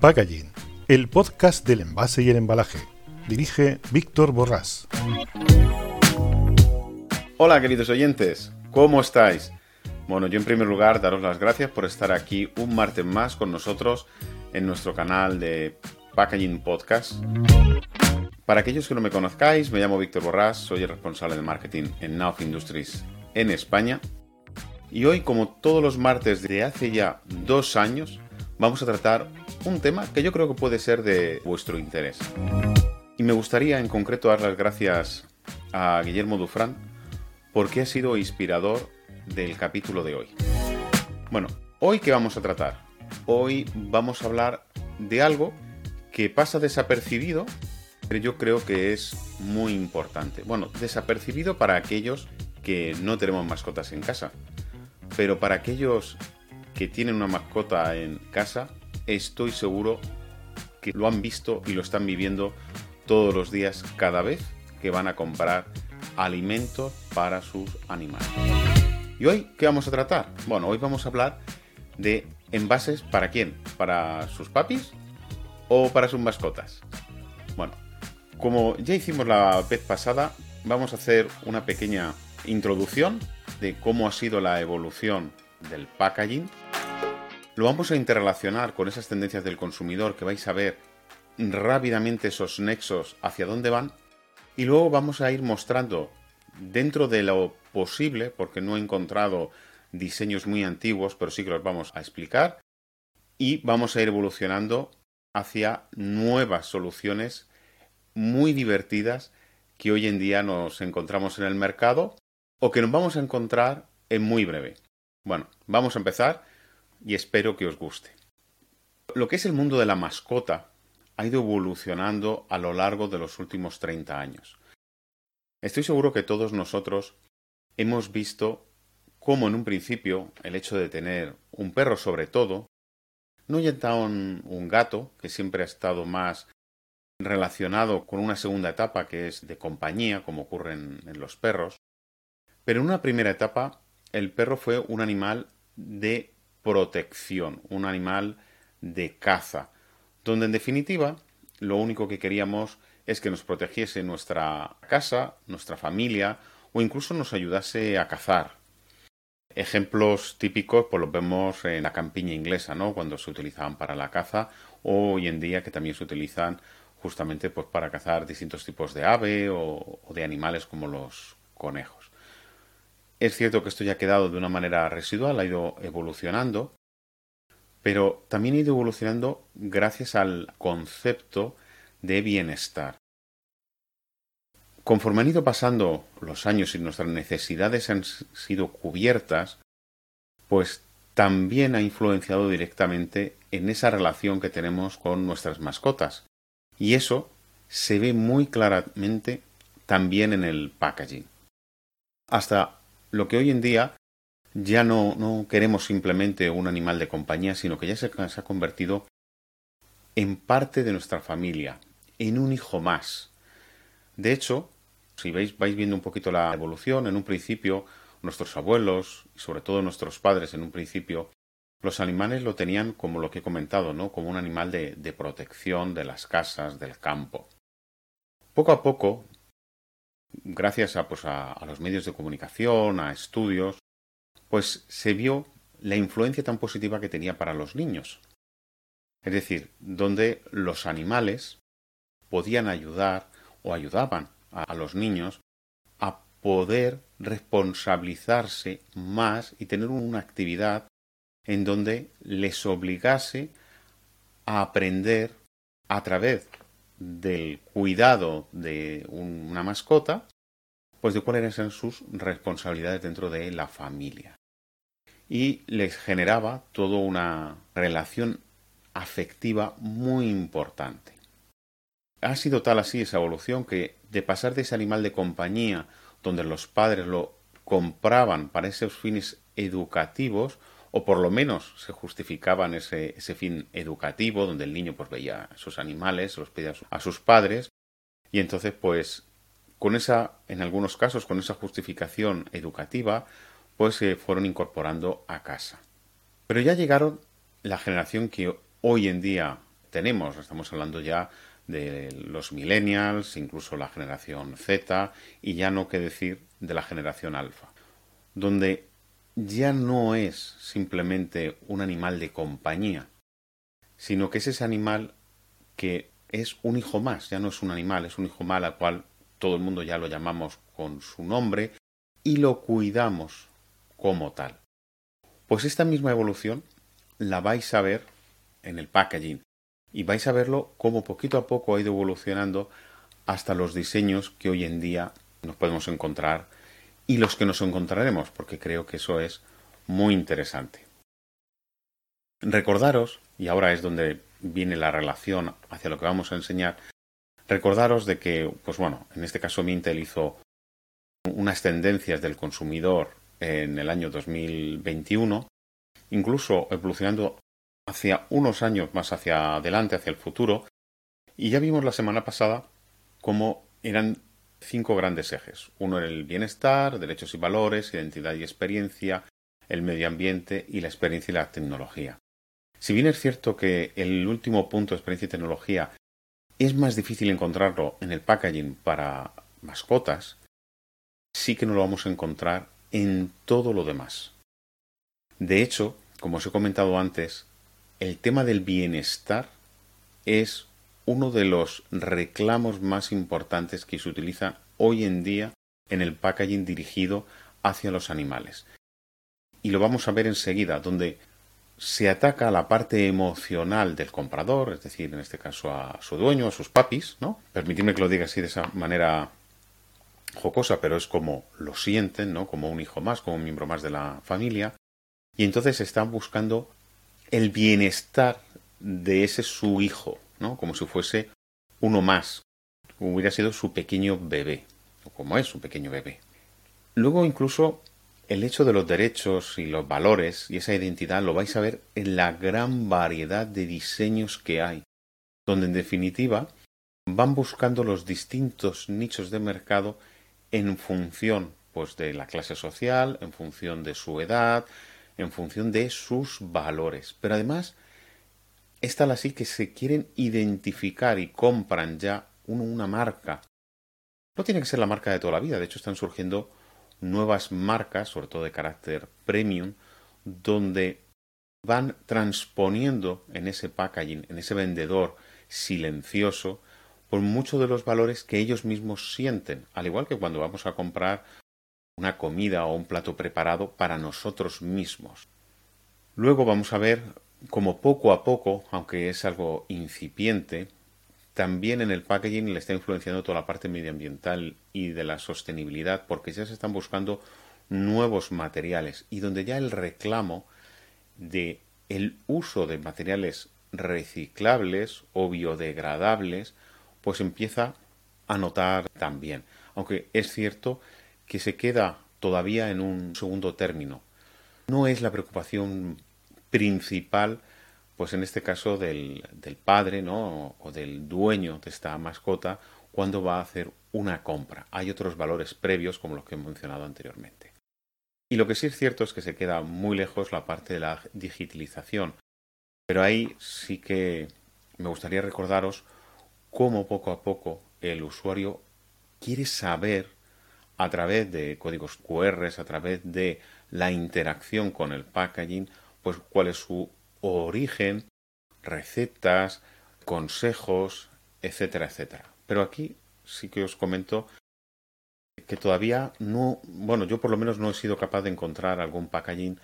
Packaging, el podcast del envase y el embalaje. Dirige Víctor Borrás. Hola queridos oyentes, ¿cómo estáis? Bueno, yo en primer lugar daros las gracias por estar aquí un martes más con nosotros en nuestro canal de Packaging Podcast. Para aquellos que no me conozcáis, me llamo Víctor Borrás, soy el responsable de marketing en Nauf Industries en España. Y hoy, como todos los martes de hace ya dos años, vamos a tratar un tema que yo creo que puede ser de vuestro interés. Y me gustaría en concreto dar las gracias a Guillermo Dufran porque ha sido inspirador del capítulo de hoy. Bueno, hoy qué vamos a tratar? Hoy vamos a hablar de algo que pasa desapercibido, pero yo creo que es muy importante. Bueno, desapercibido para aquellos que no tenemos mascotas en casa, pero para aquellos que tienen una mascota en casa, estoy seguro que lo han visto y lo están viviendo todos los días cada vez que van a comprar alimentos para sus animales. ¿Y hoy qué vamos a tratar? Bueno, hoy vamos a hablar de envases para quién? ¿Para sus papis o para sus mascotas? Bueno, como ya hicimos la vez pasada, vamos a hacer una pequeña introducción de cómo ha sido la evolución del packaging lo vamos a interrelacionar con esas tendencias del consumidor que vais a ver rápidamente esos nexos hacia dónde van y luego vamos a ir mostrando dentro de lo posible, porque no he encontrado diseños muy antiguos, pero sí que los vamos a explicar y vamos a ir evolucionando hacia nuevas soluciones muy divertidas que hoy en día nos encontramos en el mercado o que nos vamos a encontrar en muy breve. Bueno, vamos a empezar y espero que os guste. Lo que es el mundo de la mascota ha ido evolucionando a lo largo de los últimos 30 años. Estoy seguro que todos nosotros hemos visto cómo en un principio el hecho de tener un perro sobre todo, no ya un, un gato, que siempre ha estado más relacionado con una segunda etapa que es de compañía, como ocurre en los perros, pero en una primera etapa el perro fue un animal de protección, un animal de caza, donde en definitiva lo único que queríamos es que nos protegiese nuestra casa, nuestra familia o incluso nos ayudase a cazar. Ejemplos típicos pues los vemos en la campiña inglesa, ¿no? Cuando se utilizaban para la caza o hoy en día que también se utilizan justamente pues para cazar distintos tipos de ave o, o de animales como los conejos. Es cierto que esto ya ha quedado de una manera residual, ha ido evolucionando, pero también ha ido evolucionando gracias al concepto de bienestar. Conforme han ido pasando los años y nuestras necesidades han sido cubiertas, pues también ha influenciado directamente en esa relación que tenemos con nuestras mascotas. Y eso se ve muy claramente también en el packaging. Hasta lo que hoy en día ya no, no queremos simplemente un animal de compañía, sino que ya se, ha convertido en parte de nuestra familia, en un hijo más. De hecho, si veis, vais viendo un poquito la evolución, en un principio nuestros abuelos y sobre todo nuestros padres en un principio, los animales lo tenían como lo que he comentado, ¿no? Como un animal de, de protección de las casas, del campo. Poco a poco gracias a, pues a, los medios de comunicación, a estudios, pues se vio la influencia tan positiva que tenía para los niños. Es decir, donde los animales podían ayudar o ayudaban a los niños a poder responsabilizarse más y tener una actividad en donde les obligase a aprender a través del cuidado de una mascota, pues de cuáles eran sus responsabilidades dentro de la familia. Y les generaba toda una relación afectiva muy importante. Ha sido tal así esa evolución que de pasar de ese animal de compañía, donde los padres lo compraban para esos fines educativos, o por lo menos se justificaban ese, ese fin educativo, donde el niño pues veía a sus animales, los pedía a sus padres, y entonces pues con esa, en algunos casos, con esa justificación educativa, pues se fueron incorporando a casa. Pero ya llegaron la generación que hoy en día tenemos, estamos hablando ya de los millennials, incluso la generación Z, y ya no qué decir de la generación alfa, donde ya no es simplemente un animal de compañía, sino que es ese animal que es un hijo más, ya no es un animal, es un hijo más al cual todo el mundo ya lo llamamos con su nombre y lo cuidamos como tal. Pues esta misma evolución la vais a ver en el packaging y vais a verlo como poquito a poco ha ido evolucionando hasta los diseños que hoy en día nos podemos encontrar y los que nos encontraremos, porque creo que eso es muy interesante. Recordaros, y ahora es donde viene la relación hacia lo que vamos a enseñar, recordaros de que, pues bueno, en este caso Mintel hizo unas tendencias del consumidor en el año 2021, incluso evolucionando hacia unos años más hacia adelante, hacia el futuro, y ya vimos la semana pasada cómo eran cinco grandes ejes. Uno era el bienestar, derechos y valores, identidad y experiencia, el medio ambiente y la experiencia y la tecnología. Si bien es cierto que el último punto, experiencia y tecnología, es más difícil encontrarlo en el packaging para mascotas, sí que no lo vamos a encontrar en todo lo demás. De hecho, como os he comentado antes, el tema del bienestar es uno de los reclamos más importantes que se utiliza hoy en día en el packaging dirigido hacia los animales. Y lo vamos a ver enseguida, donde se ataca a la parte emocional del comprador, es decir, en este caso a su dueño, a sus papis, ¿no? Permitidme que lo diga así de esa manera jocosa, pero es como lo sienten, ¿no? Como un hijo más, como un miembro más de la familia. Y entonces están buscando el bienestar de ese su hijo, Como si fuese uno más, hubiera sido su pequeño bebé, o como es su pequeño bebé. Luego incluso el hecho de los derechos y los valores y esa identidad lo vais a ver en la gran variedad de diseños que hay, donde en definitiva van buscando los distintos nichos de mercado en función pues de la clase social, en función de su edad, en función de sus valores. Pero además está así que se quieren identificar y compran ya una marca. No tiene que ser la marca de toda la vida, de hecho están surgiendo nuevas marcas, sobre todo de carácter premium, donde van transponiendo en ese packaging, en ese vendedor silencioso, por muchos de los valores que ellos mismos sienten, al igual que cuando vamos a comprar una comida o un plato preparado para nosotros mismos. Luego vamos a ver cómo poco a poco, aunque es algo incipiente, también en el packaging le está influenciando toda la parte medioambiental y de la sostenibilidad porque ya se están buscando nuevos materiales. Y donde ya el reclamo de el uso de materiales reciclables o biodegradables pues empieza a notar también. Aunque es cierto que se queda todavía en un segundo término. No es la preocupación principal pues en este caso del, del padre ¿no? o del dueño de esta mascota cuando va a hacer una compra. Hay otros valores previos como los que he mencionado anteriormente. Y lo que sí es cierto es que se queda muy lejos la parte de la digitalización. Pero ahí sí que me gustaría recordaros cómo poco a poco el usuario quiere saber a través de códigos QR, a través de la interacción con el packaging, pues cuál es su origen, recetas, consejos, etcétera, etcétera. Pero aquí sí que os comento que todavía no, bueno, yo por lo menos no he sido capaz de encontrar algún packaging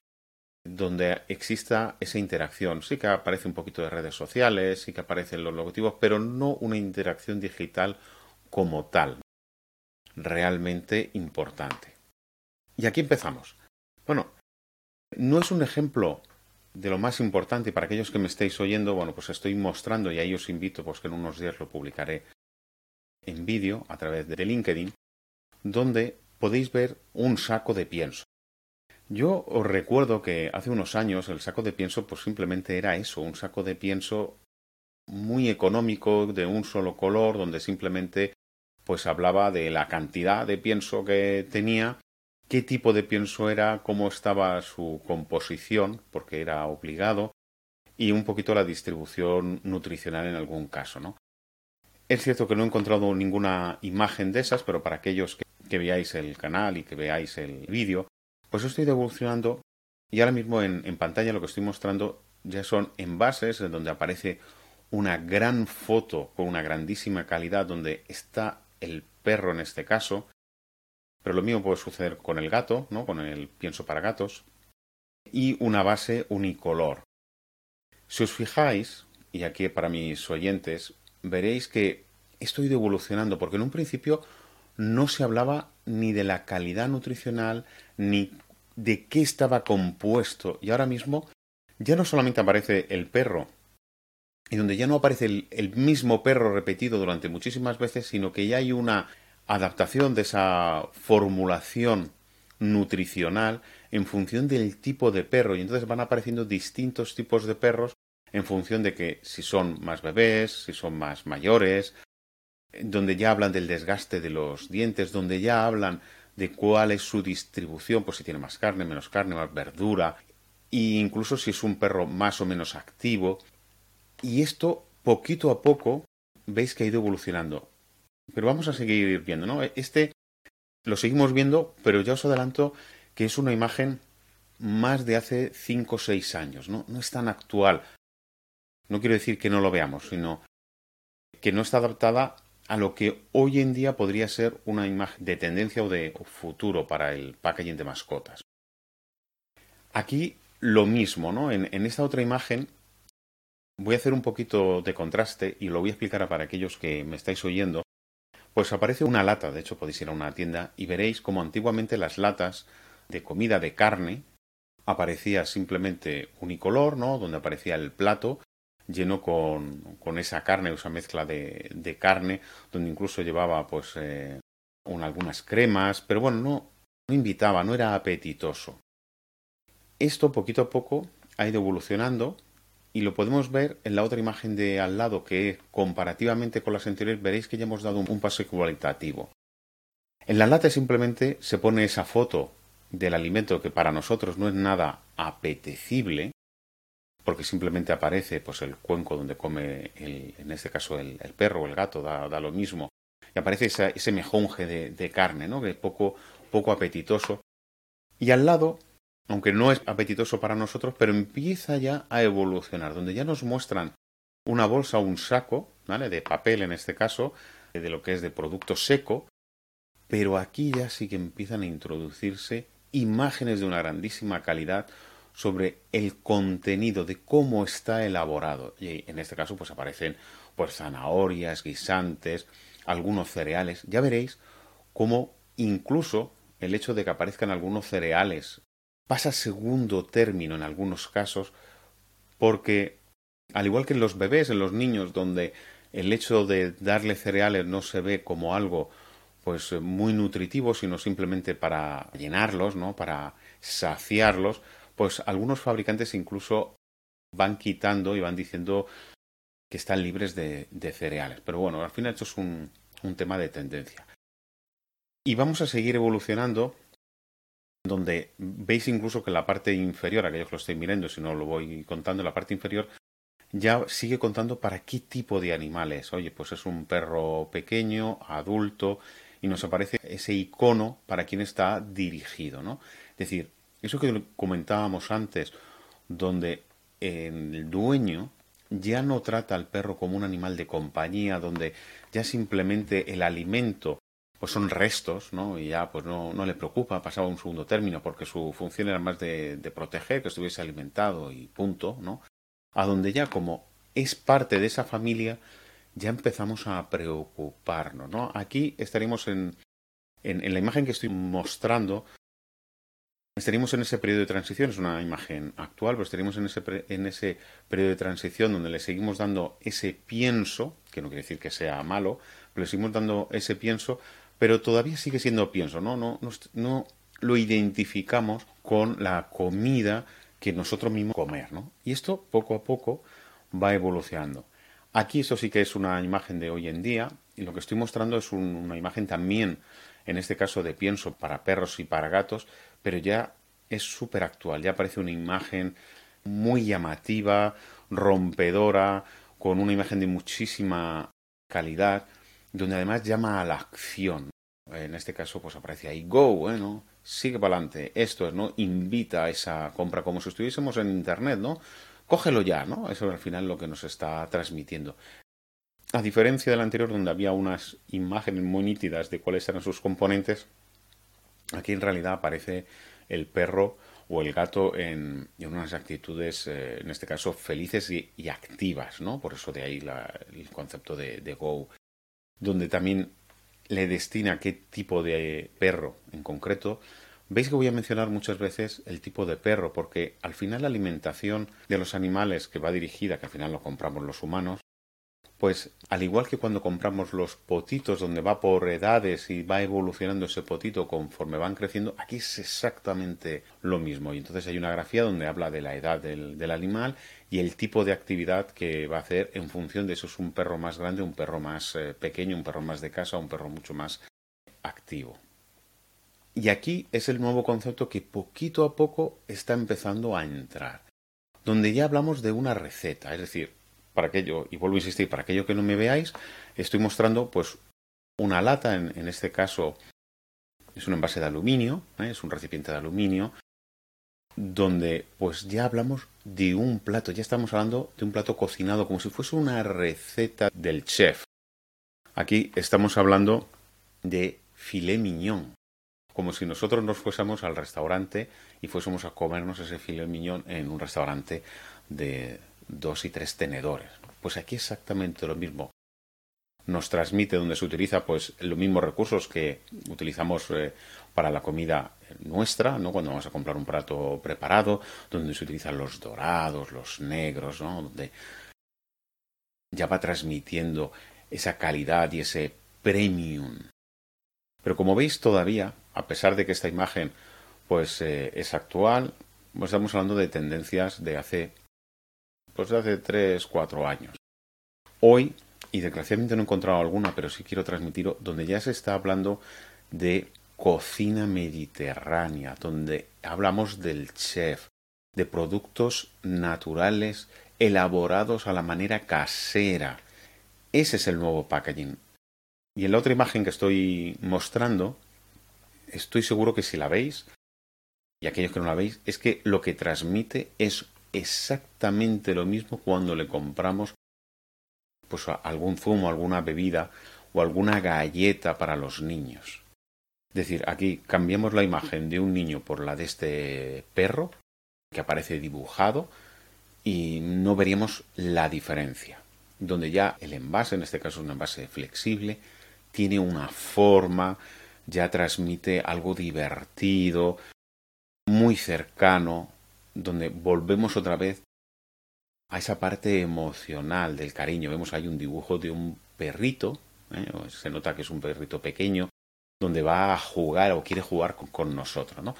donde exista esa interacción. Sí que aparece un poquito de redes sociales, sí que aparecen los logotipos, pero no una interacción digital como tal, realmente importante. Y aquí empezamos. Bueno, no es un ejemplo de lo más importante para aquellos que me estéis oyendo, bueno, pues estoy mostrando y ahí os invito, pues que en unos días lo publicaré en vídeo a través de LinkedIn, donde podéis ver un saco de pienso. Yo os recuerdo que hace unos años el saco de pienso pues simplemente era eso, un saco de pienso muy económico, de un solo color, donde simplemente pues hablaba de la cantidad de pienso que tenía, qué tipo de pienso era, cómo estaba su composición, porque era obligado, y un poquito la distribución nutricional en algún caso, ¿no? Es cierto que no he encontrado ninguna imagen de esas, pero para aquellos que, veáis el canal y que veáis el vídeo, pues estoy evolucionando y ahora mismo en, en pantalla lo que estoy mostrando ya son envases en donde aparece una gran foto con una grandísima calidad donde está el perro en este caso, pero lo mismo puede suceder con el gato, ¿no? Con el pienso para gatos y una base unicolor. Si os fijáis, y aquí para mis oyentes, veréis que esto ha ido evolucionando, porque en un principio no se hablaba ni de la calidad nutricional, ni de qué estaba compuesto. Y ahora mismo ya no solamente aparece el perro, y donde ya no aparece el, el, mismo perro repetido durante muchísimas veces, sino que ya hay una adaptación de esa formulación nutricional en función del tipo de perro. Y entonces van apareciendo distintos tipos de perros en función de que si son más bebés, si son más mayores, donde ya hablan del desgaste de los dientes, donde ya hablan de cuál es su distribución, pues si tiene más carne, menos carne, más verdura, e incluso si es un perro más o menos activo. Y esto, poquito a poco, veis que ha ido evolucionando. Pero vamos a seguir viendo, ¿no? Este lo seguimos viendo, pero ya os adelanto que es una imagen más de hace 5 o 6 años, ¿no? No es tan actual. No quiero decir que no lo veamos, sino que no está adaptada a lo que hoy en día podría ser una imagen de tendencia o de futuro para el packaging de mascotas. Aquí lo mismo, ¿no? En, en, esta otra imagen voy a hacer un poquito de contraste y lo voy a explicar para aquellos que me estáis oyendo. Pues aparece una lata, de hecho podéis ir a una tienda y veréis como antiguamente las latas de comida de carne aparecía simplemente unicolor, ¿no? Donde aparecía el plato lleno con, con esa carne, esa mezcla de, de, carne, donde incluso llevaba pues eh, algunas cremas, pero bueno, no, no invitaba, no era apetitoso. Esto poquito a poco ha ido evolucionando y lo podemos ver en la otra imagen de al lado que comparativamente con las anteriores veréis que ya hemos dado un, paso cualitativo. En la lata simplemente se pone esa foto del alimento que para nosotros no es nada apetecible, porque simplemente aparece pues el cuenco donde come el, en este caso el, perro o el gato da, lo mismo. Y aparece esa, ese mejonje de, de, carne no que es poco poco apetitoso. Y al lado aunque no es apetitoso para nosotros pero empieza ya a evolucionar donde ya nos muestran una bolsa o un saco ¿vale? de papel en este caso de lo que es de producto seco pero aquí ya sí que empiezan a introducirse imágenes de una grandísima calidad sobre el contenido de cómo está elaborado. Y en este caso, pues aparecen pues zanahorias, guisantes, algunos cereales. Ya veréis cómo incluso el hecho de que aparezcan algunos cereales pasa segundo término en algunos casos, porque al igual que en los bebés, en los niños, donde el hecho de darle cereales no se ve como algo pues muy nutritivo, sino simplemente para llenarlos, ¿no? para saciarlos, pues algunos fabricantes incluso van quitando y van diciendo que están libres de, cereales. Pero bueno, al final esto es un tema de tendencia. Y vamos a seguir evolucionando donde veis incluso que la parte inferior, aquellos que lo estoy mirando, si no lo voy contando, la parte inferior ya sigue contando para qué tipo de animales. Oye, pues es un perro pequeño, adulto, y nos aparece ese icono para quien está dirigido, ¿no? Es decir, eso que comentábamos antes, donde el dueño ya no trata al perro como un animal de compañía, donde ya simplemente el alimento pues son restos, ¿no? Y ya pues no, no le preocupa, pasaba a un segundo término, porque su función era más de, proteger, que estuviese alimentado y punto, ¿no? A donde ya como es parte de esa familia, ya empezamos a preocuparnos, ¿no? Aquí estaríamos en, en, en la imagen que estoy mostrando, Estaríamos en ese periodo de transición, es una imagen actual, pero estaríamos en ese, en ese periodo de transición donde le seguimos dando ese pienso, que no quiere decir que sea malo, pero le seguimos dando ese pienso, pero todavía sigue siendo pienso, ¿no? No, no, lo identificamos con la comida que nosotros mismos comer, ¿no? Y esto poco a poco va evolucionando. Aquí eso sí que es una imagen de hoy en día, y lo que estoy mostrando es un, una imagen también, en este caso de pienso para perros y para gatos, pero ya es súper actual, ya parece una imagen muy llamativa, rompedora, con una imagen de muchísima calidad, donde además llama a la acción. En este caso, pues aparece ahí Go, bueno, sigue para adelante. Esto es, ¿no? Invita a esa compra como si estuviésemos en Internet, ¿no? Cógelo ya, ¿no? Eso es al final lo que nos está transmitiendo. A diferencia del anterior, donde había unas imágenes muy nítidas de cuáles eran sus componentes, Aquí en realidad aparece el perro o el gato en, unas actitudes, eh, en este caso, felices y, activas, ¿no? Por eso de ahí el concepto de, Go, donde también le destina qué tipo de perro en concreto. Veis que voy a mencionar muchas veces el tipo de perro, porque al final la alimentación de los animales que va dirigida, que al final lo compramos los humanos, pues al igual que cuando compramos los potitos donde va por edades y va evolucionando ese potito conforme van creciendo, aquí es exactamente lo mismo. Y entonces hay una grafía donde habla de la edad del, animal y el tipo de actividad que va a hacer en función de eso es un perro más grande, un perro más eh, pequeño, un perro más de casa, un perro mucho más activo. Y aquí es el nuevo concepto que poquito a poco está empezando a entrar, donde ya hablamos de una receta, es decir, para aquello, y vuelvo a insistir, para aquello que no me veáis, estoy mostrando pues una lata, en, este caso es un envase de aluminio, ¿eh? es un recipiente de aluminio, donde pues ya hablamos de un plato, ya estamos hablando de un plato cocinado como si fuese una receta del chef. Aquí estamos hablando de filet mignon, como si nosotros nos fuésemos al restaurante y fuésemos a comernos ese filet mignon en un restaurante de, dos y tres tenedores. Pues aquí exactamente lo mismo. Nos transmite donde se utiliza pues los mismos recursos que utilizamos eh, para la comida nuestra, ¿no? Cuando vamos a comprar un plato preparado, donde se utilizan los dorados, los negros, ¿no? Donde ya va transmitiendo esa calidad y ese premium. Pero como veis todavía, a pesar de que esta imagen pues eh, es actual, pues estamos hablando de tendencias de hace pues hace 3, 4 años. Hoy, y desgraciadamente no he encontrado alguna, pero sí quiero transmitirlo, donde ya se está hablando de cocina mediterránea, donde hablamos del chef, de productos naturales elaborados a la manera casera. Ese es el nuevo packaging. Y en la otra imagen que estoy mostrando, estoy seguro que si la veis, y aquellos que no la veis, es que lo que transmite es exactamente lo mismo cuando le compramos pues algún zumo, alguna bebida o alguna galleta para los niños. Es decir, aquí cambiamos la imagen de un niño por la de este perro que aparece dibujado y no veríamos la diferencia. Donde ya el envase, en este caso un envase flexible, tiene una forma, ya transmite algo divertido, muy cercano, donde volvemos otra vez a esa parte emocional del cariño. Vemos ahí un dibujo de un perrito, ¿eh? se nota que es un perrito pequeño, donde va a jugar o quiere jugar con, con nosotros, ¿no?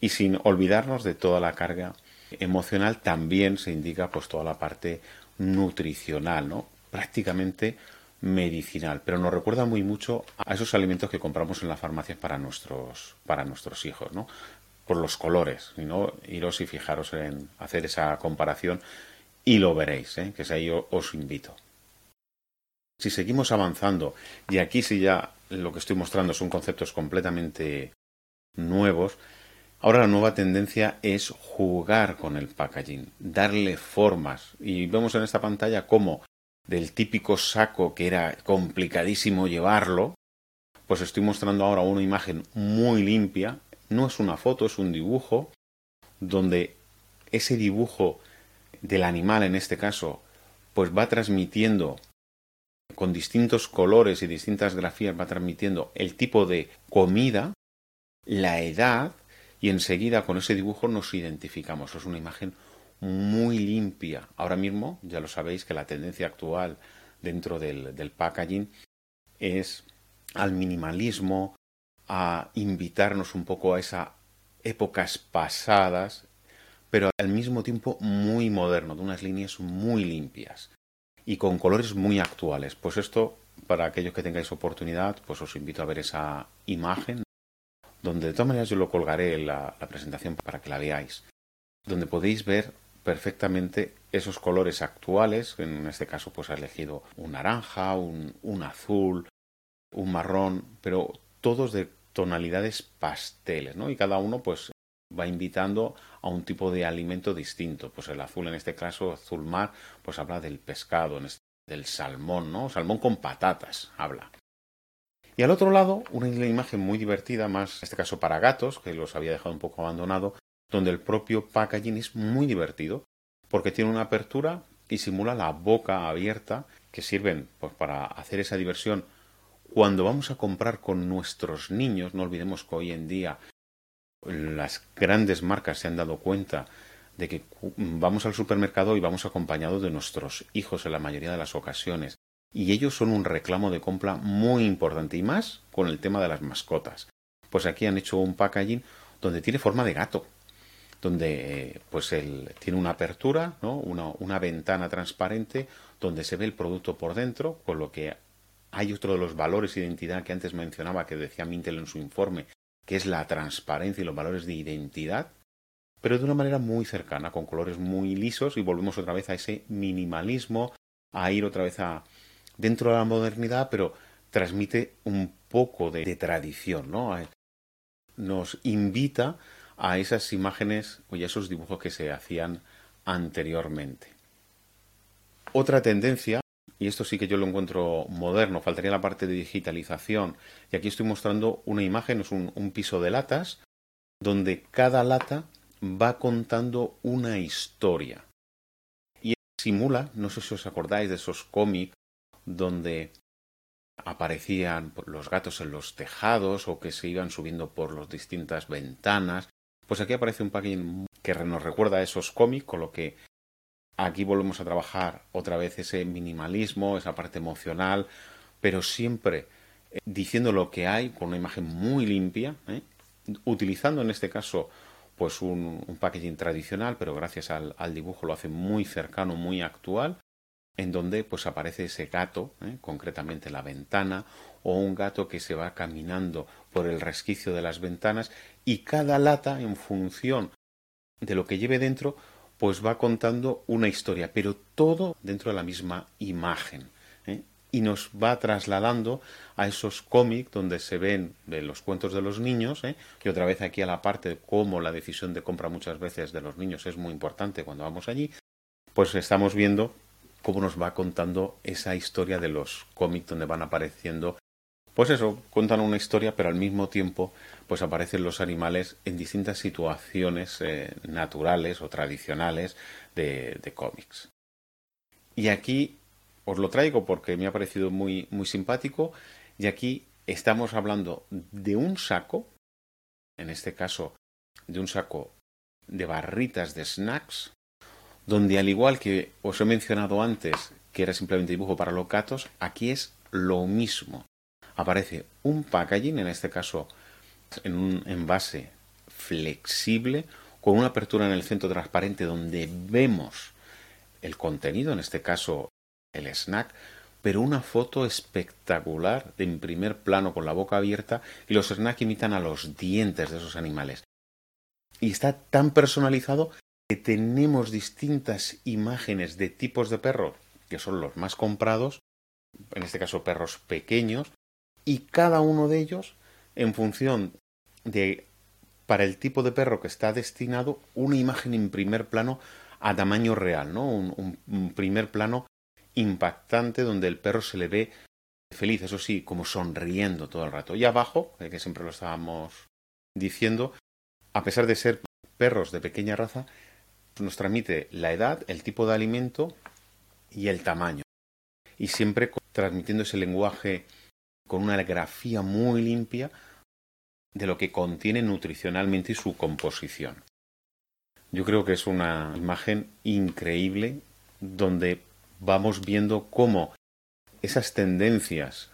Y sin olvidarnos de toda la carga emocional, también se indica pues toda la parte nutricional, ¿no? Prácticamente medicinal, pero nos recuerda muy mucho a esos alimentos que compramos en las farmacias para nuestros, para nuestros hijos, ¿no? Por los colores, no iros y fijaros en hacer esa comparación y lo veréis, ¿eh? que es ahí os invito. Si seguimos avanzando, y aquí sí ya lo que estoy mostrando son conceptos completamente nuevos, ahora la nueva tendencia es jugar con el packaging, darle formas. Y vemos en esta pantalla cómo del típico saco que era complicadísimo llevarlo, pues estoy mostrando ahora una imagen muy limpia. No es una foto, es un dibujo donde ese dibujo del animal en este caso pues va transmitiendo con distintos colores y distintas grafías va transmitiendo el tipo de comida, la edad y enseguida con ese dibujo nos identificamos. Es una imagen muy limpia. Ahora mismo ya lo sabéis que la tendencia actual dentro del, del packaging es al minimalismo, a invitarnos un poco a esas épocas pasadas, pero al mismo tiempo muy moderno, de unas líneas muy limpias y con colores muy actuales. Pues esto, para aquellos que tengáis oportunidad, pues os invito a ver esa imagen, donde de todas maneras yo lo colgaré en la, presentación para que la veáis, donde podéis ver perfectamente esos colores actuales, en este caso pues ha elegido un naranja, un, un azul, un marrón, pero todos de tonalidades pasteles, ¿no? Y cada uno pues va invitando a un tipo de alimento distinto. Pues el azul, en este caso, azul mar, pues habla del pescado, del salmón, ¿no? Salmón con patatas, habla. Y al otro lado, una imagen muy divertida, más en este caso para gatos, que los había dejado un poco abandonado, donde el propio packaging es muy divertido, porque tiene una apertura y simula la boca abierta, que sirven pues, para hacer esa diversión cuando vamos a comprar con nuestros niños, no olvidemos que hoy en día las grandes marcas se han dado cuenta de que vamos al supermercado y vamos acompañados de nuestros hijos en la mayoría de las ocasiones. Y ellos son un reclamo de compra muy importante y más con el tema de las mascotas. Pues aquí han hecho un packaging donde tiene forma de gato, donde pues él tiene una apertura, ¿no? una, una ventana transparente donde se ve el producto por dentro, con lo que hay otro de los valores de identidad que antes mencionaba que decía Mintel en su informe, que es la transparencia y los valores de identidad, pero de una manera muy cercana, con colores muy lisos y volvemos otra vez a ese minimalismo, a ir otra vez a dentro de la modernidad, pero transmite un poco de, tradición, ¿no? Nos invita a esas imágenes o a esos dibujos que se hacían anteriormente. Otra tendencia y esto sí que yo lo encuentro moderno, faltaría la parte de digitalización. Y aquí estoy mostrando una imagen, es un, piso de latas, donde cada lata va contando una historia. Y simula, no sé si os acordáis de esos cómics donde aparecían los gatos en los tejados o que se iban subiendo por las distintas ventanas. Pues aquí aparece un packaging que nos recuerda a esos cómics, con lo que Aquí volvemos a trabajar otra vez ese minimalismo, esa parte emocional, pero siempre eh, diciendo lo que hay con una imagen muy limpia, ¿eh? utilizando en este caso pues un, packaging tradicional, pero gracias al, dibujo lo hace muy cercano, muy actual, en donde pues aparece ese gato, ¿eh? concretamente la ventana, o un gato que se va caminando por el resquicio de las ventanas y cada lata en función de lo que lleve dentro pues va contando una historia, pero todo dentro de la misma imagen. ¿eh? Y nos va trasladando a esos cómics donde se ven los cuentos de los niños, ¿eh? que otra vez aquí a la parte de cómo la decisión de compra muchas veces de los niños es muy importante cuando vamos allí, pues estamos viendo cómo nos va contando esa historia de los cómics donde van apareciendo pues eso, cuentan una historia, pero al mismo tiempo pues aparecen los animales en distintas situaciones eh, naturales o tradicionales de, cómics. Y aquí os lo traigo porque me ha parecido muy, muy simpático y aquí estamos hablando de un saco, en este caso de un saco de barritas de snacks, donde al igual que os he mencionado antes que era simplemente dibujo para los gatos, aquí es lo mismo aparece un packaging, en este caso en un envase flexible, con una apertura en el centro transparente donde vemos el contenido, en este caso el snack, pero una foto espectacular en primer plano con la boca abierta y los snacks imitan a los dientes de esos animales. Y está tan personalizado que tenemos distintas imágenes de tipos de perros, que son los más comprados, en este caso perros pequeños, y cada uno de ellos en función de para el tipo de perro que está destinado una imagen en primer plano a tamaño real, ¿no? Un, primer plano impactante donde el perro se le ve feliz, eso sí, como sonriendo todo el rato. Y abajo, que siempre lo estábamos diciendo, a pesar de ser perros de pequeña raza, nos transmite la edad, el tipo de alimento y el tamaño. Y siempre transmitiendo ese lenguaje con una grafía muy limpia de lo que contiene nutricionalmente y su composición. Yo creo que es una imagen increíble donde vamos viendo cómo esas tendencias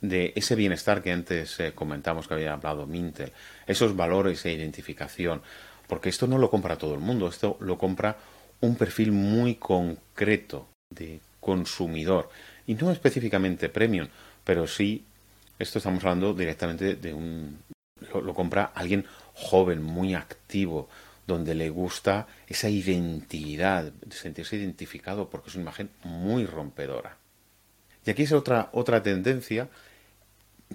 de ese bienestar que antes eh, comentamos que había hablado Mintel, esos valores e identificación, porque esto no lo compra todo el mundo, esto lo compra un perfil muy concreto de consumidor y no específicamente premium, pero sí, esto estamos hablando directamente de un... lo, compra alguien joven, muy activo, donde le gusta esa identidad, sentirse identificado, porque es una imagen muy rompedora. Y aquí es otra, otra tendencia,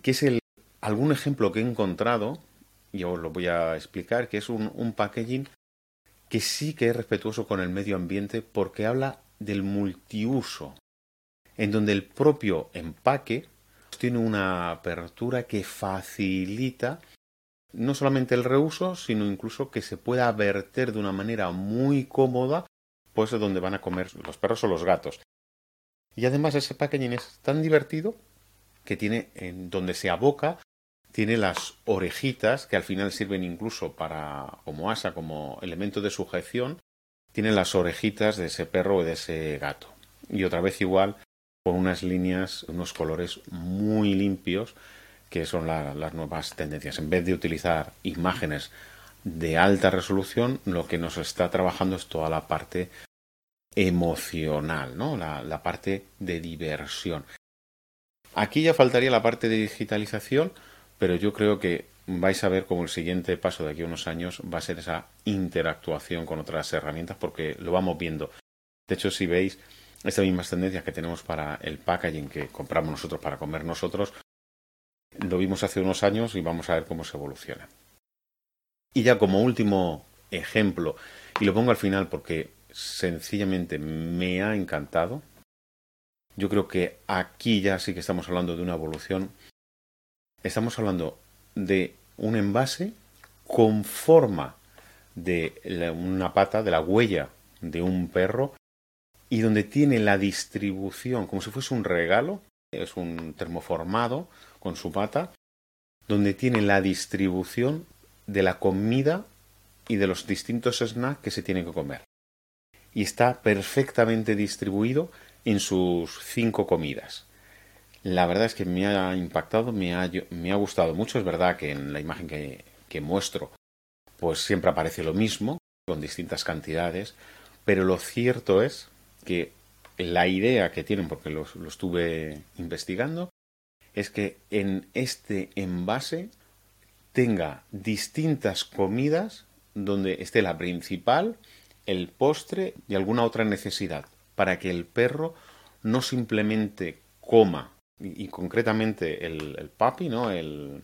que es el, algún ejemplo que he encontrado, y os lo voy a explicar, que es un, un packaging que sí que es respetuoso con el medio ambiente porque habla del multiuso en donde el propio empaque tiene una apertura que facilita no solamente el reuso, sino incluso que se pueda verter de una manera muy cómoda, pues donde van a comer los perros o los gatos. Y además ese packaging es tan divertido que tiene en donde se aboca tiene las orejitas que al final sirven incluso para como asa, como elemento de sujeción, tiene las orejitas de ese perro o de ese gato. Y otra vez igual con unas líneas, unos colores muy limpios, que son las nuevas tendencias. En vez de utilizar imágenes de alta resolución, lo que nos está trabajando es toda la parte emocional, ¿no? La, parte de diversión. Aquí ya faltaría la parte de digitalización, pero yo creo que vais a ver como el siguiente paso de aquí a unos años va a ser esa interactuación con otras herramientas, porque lo vamos viendo. De hecho, si veis, estas mismas tendencias que tenemos para el packaging que compramos nosotros para comer nosotros, lo vimos hace unos años y vamos a ver cómo se evoluciona. Y ya como último ejemplo, y lo pongo al final porque sencillamente me ha encantado, yo creo que aquí ya sí que estamos hablando de una evolución, estamos hablando de un envase con forma de una pata, de la huella de un perro, y donde tiene la distribución como si fuese un regalo, es un termoformado con su pata, donde tiene la distribución de la comida y de los distintos snacks que se tienen que comer. Y está perfectamente distribuido en sus cinco comidas. La verdad es que me ha impactado, me ha, me ha gustado mucho. Es verdad que en la imagen que, que muestro, pues siempre aparece lo mismo, con distintas cantidades, pero lo cierto es que la idea que tienen, porque lo, estuve investigando, es que en este envase tenga distintas comidas donde esté la principal, el postre y alguna otra necesidad, para que el perro no simplemente coma, y, concretamente el, papi, ¿no? El,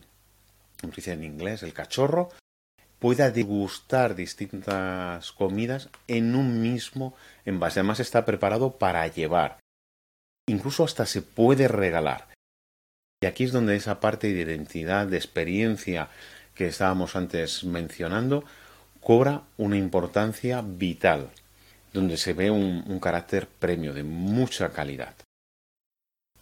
como dice en inglés, el cachorro, pueda degustar distintas comidas en un mismo envase. Además está preparado para llevar. Incluso hasta se puede regalar. Y aquí es donde esa parte de identidad, de experiencia que estábamos antes mencionando, cobra una importancia vital, donde se ve un, un carácter premio de mucha calidad.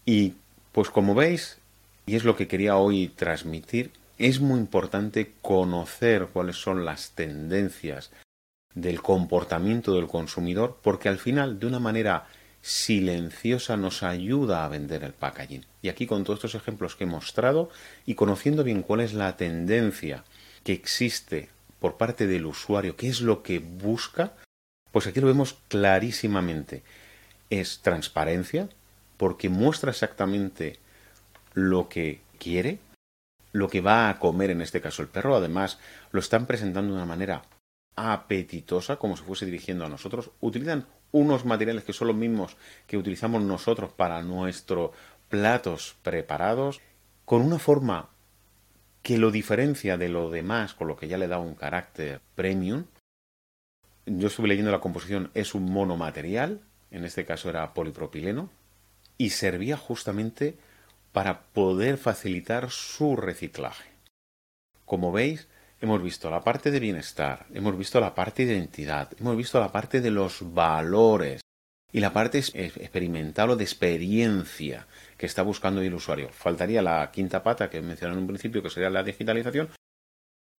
Y pues como veis, y es lo que quería hoy transmitir, es muy importante conocer cuáles son las tendencias del comportamiento del consumidor porque al final de una manera silenciosa nos ayuda a vender el packaging. Y aquí con todos estos ejemplos que he mostrado y conociendo bien cuál es la tendencia que existe por parte del usuario, qué es lo que busca, pues aquí lo vemos clarísimamente. Es transparencia porque muestra exactamente lo que quiere, lo que va a comer en este caso el perro. Además, lo están presentando de una manera apetitosa, como si fuese dirigiendo a nosotros. Utilizan unos materiales que son los mismos que utilizamos nosotros para nuestros platos preparados, con una forma que lo diferencia de lo demás, con lo que ya le da un carácter premium. Yo estuve leyendo la composición, es un monomaterial, en este caso era polipropileno, y servía justamente para poder facilitar su reciclaje. Como veis, hemos visto la parte de bienestar, hemos visto la parte de identidad, hemos visto la parte de los valores y la parte experimental o de experiencia que está buscando el usuario. Faltaría la quinta pata que mencioné en un principio, que sería la digitalización,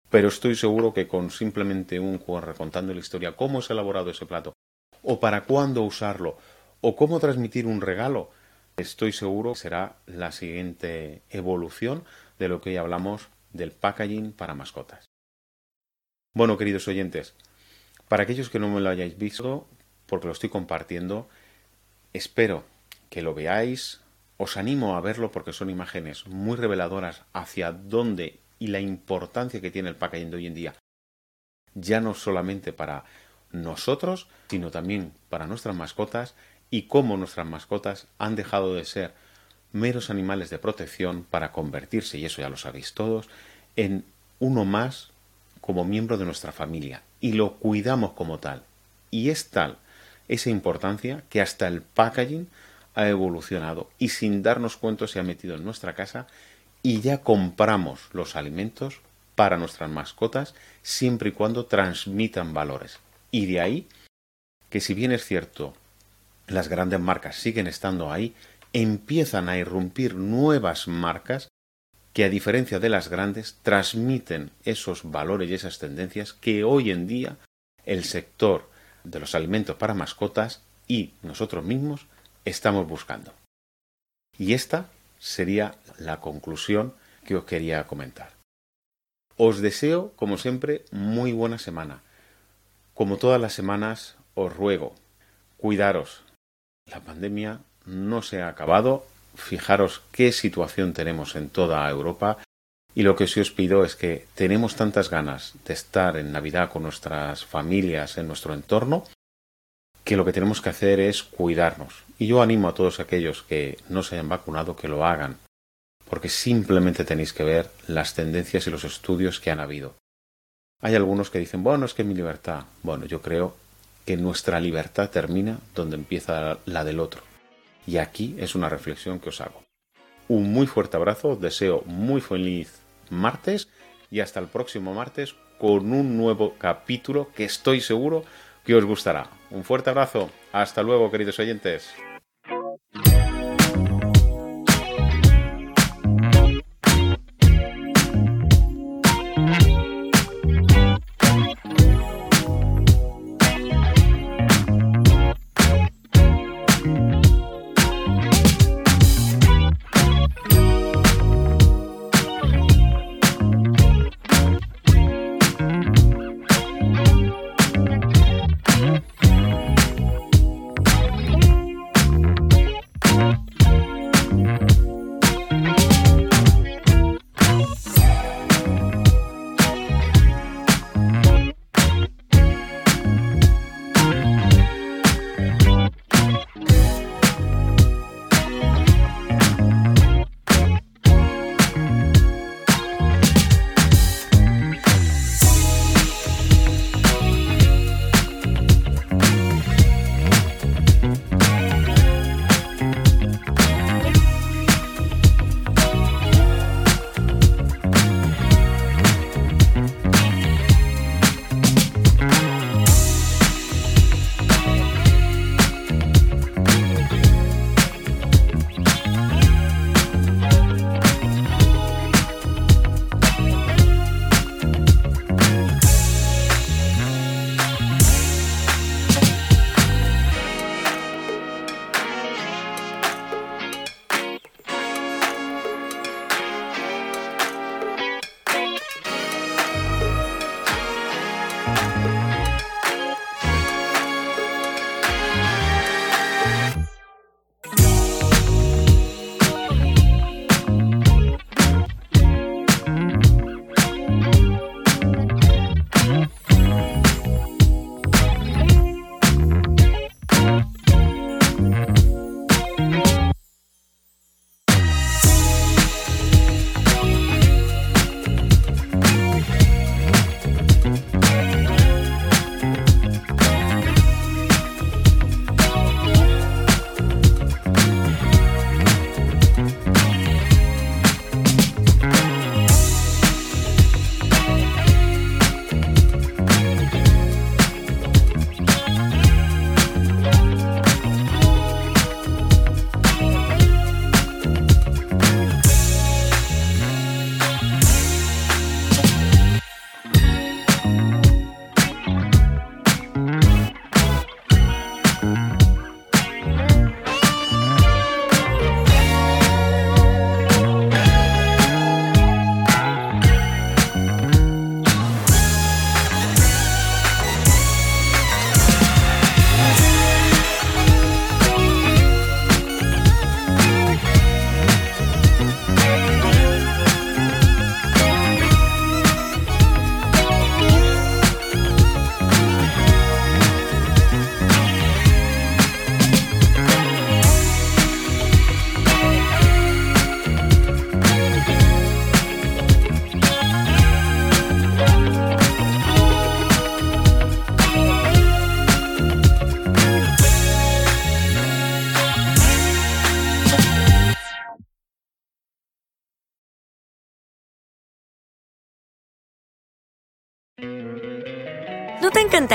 pero estoy seguro que con simplemente un QR contando la historia, cómo es elaborado ese plato, o para cuándo usarlo, o cómo transmitir un regalo, estoy seguro que será la siguiente evolución de lo que hoy hablamos del packaging para mascotas. Bueno, queridos oyentes, para aquellos que no me lo hayáis visto, porque lo estoy compartiendo, espero que lo veáis, os animo a verlo porque son imágenes muy reveladoras hacia dónde y la importancia que tiene el packaging de hoy en día, ya no solamente para nosotros, sino también para nuestras mascotas y cómo nuestras mascotas han dejado de ser meros animales de protección para convertirse, y eso ya lo sabéis todos, en uno más como miembro de nuestra familia y lo cuidamos como tal. Y es tal esa importancia que hasta el packaging ha evolucionado y sin darnos cuenta se ha metido en nuestra casa y ya compramos los alimentos para nuestras mascotas siempre y cuando transmitan valores. Y de ahí que si bien es cierto, las grandes marcas siguen estando ahí, empiezan a irrumpir nuevas marcas que a diferencia de las grandes transmiten esos valores y esas tendencias que hoy en día el sector de los alimentos para mascotas y nosotros mismos estamos buscando. Y esta sería la conclusión que os quería comentar. Os deseo, como siempre, muy buena semana. Como todas las semanas, os ruego, cuidaros. La pandemia no se ha acabado. Fijaros qué situación tenemos en toda Europa. Y lo que sí os pido es que tenemos tantas ganas de estar en Navidad con nuestras familias en nuestro entorno, que lo que tenemos que hacer es cuidarnos. Y yo animo a todos aquellos que no se hayan vacunado que lo hagan, porque simplemente tenéis que ver las tendencias y los estudios que han habido. Hay algunos que dicen, bueno, es que mi libertad. Bueno, yo creo que nuestra libertad termina donde empieza la del otro. Y aquí es una reflexión que os hago. Un muy fuerte abrazo, os deseo muy feliz martes y hasta el próximo martes con un nuevo capítulo que estoy seguro que os gustará. Un fuerte abrazo, hasta luego queridos oyentes.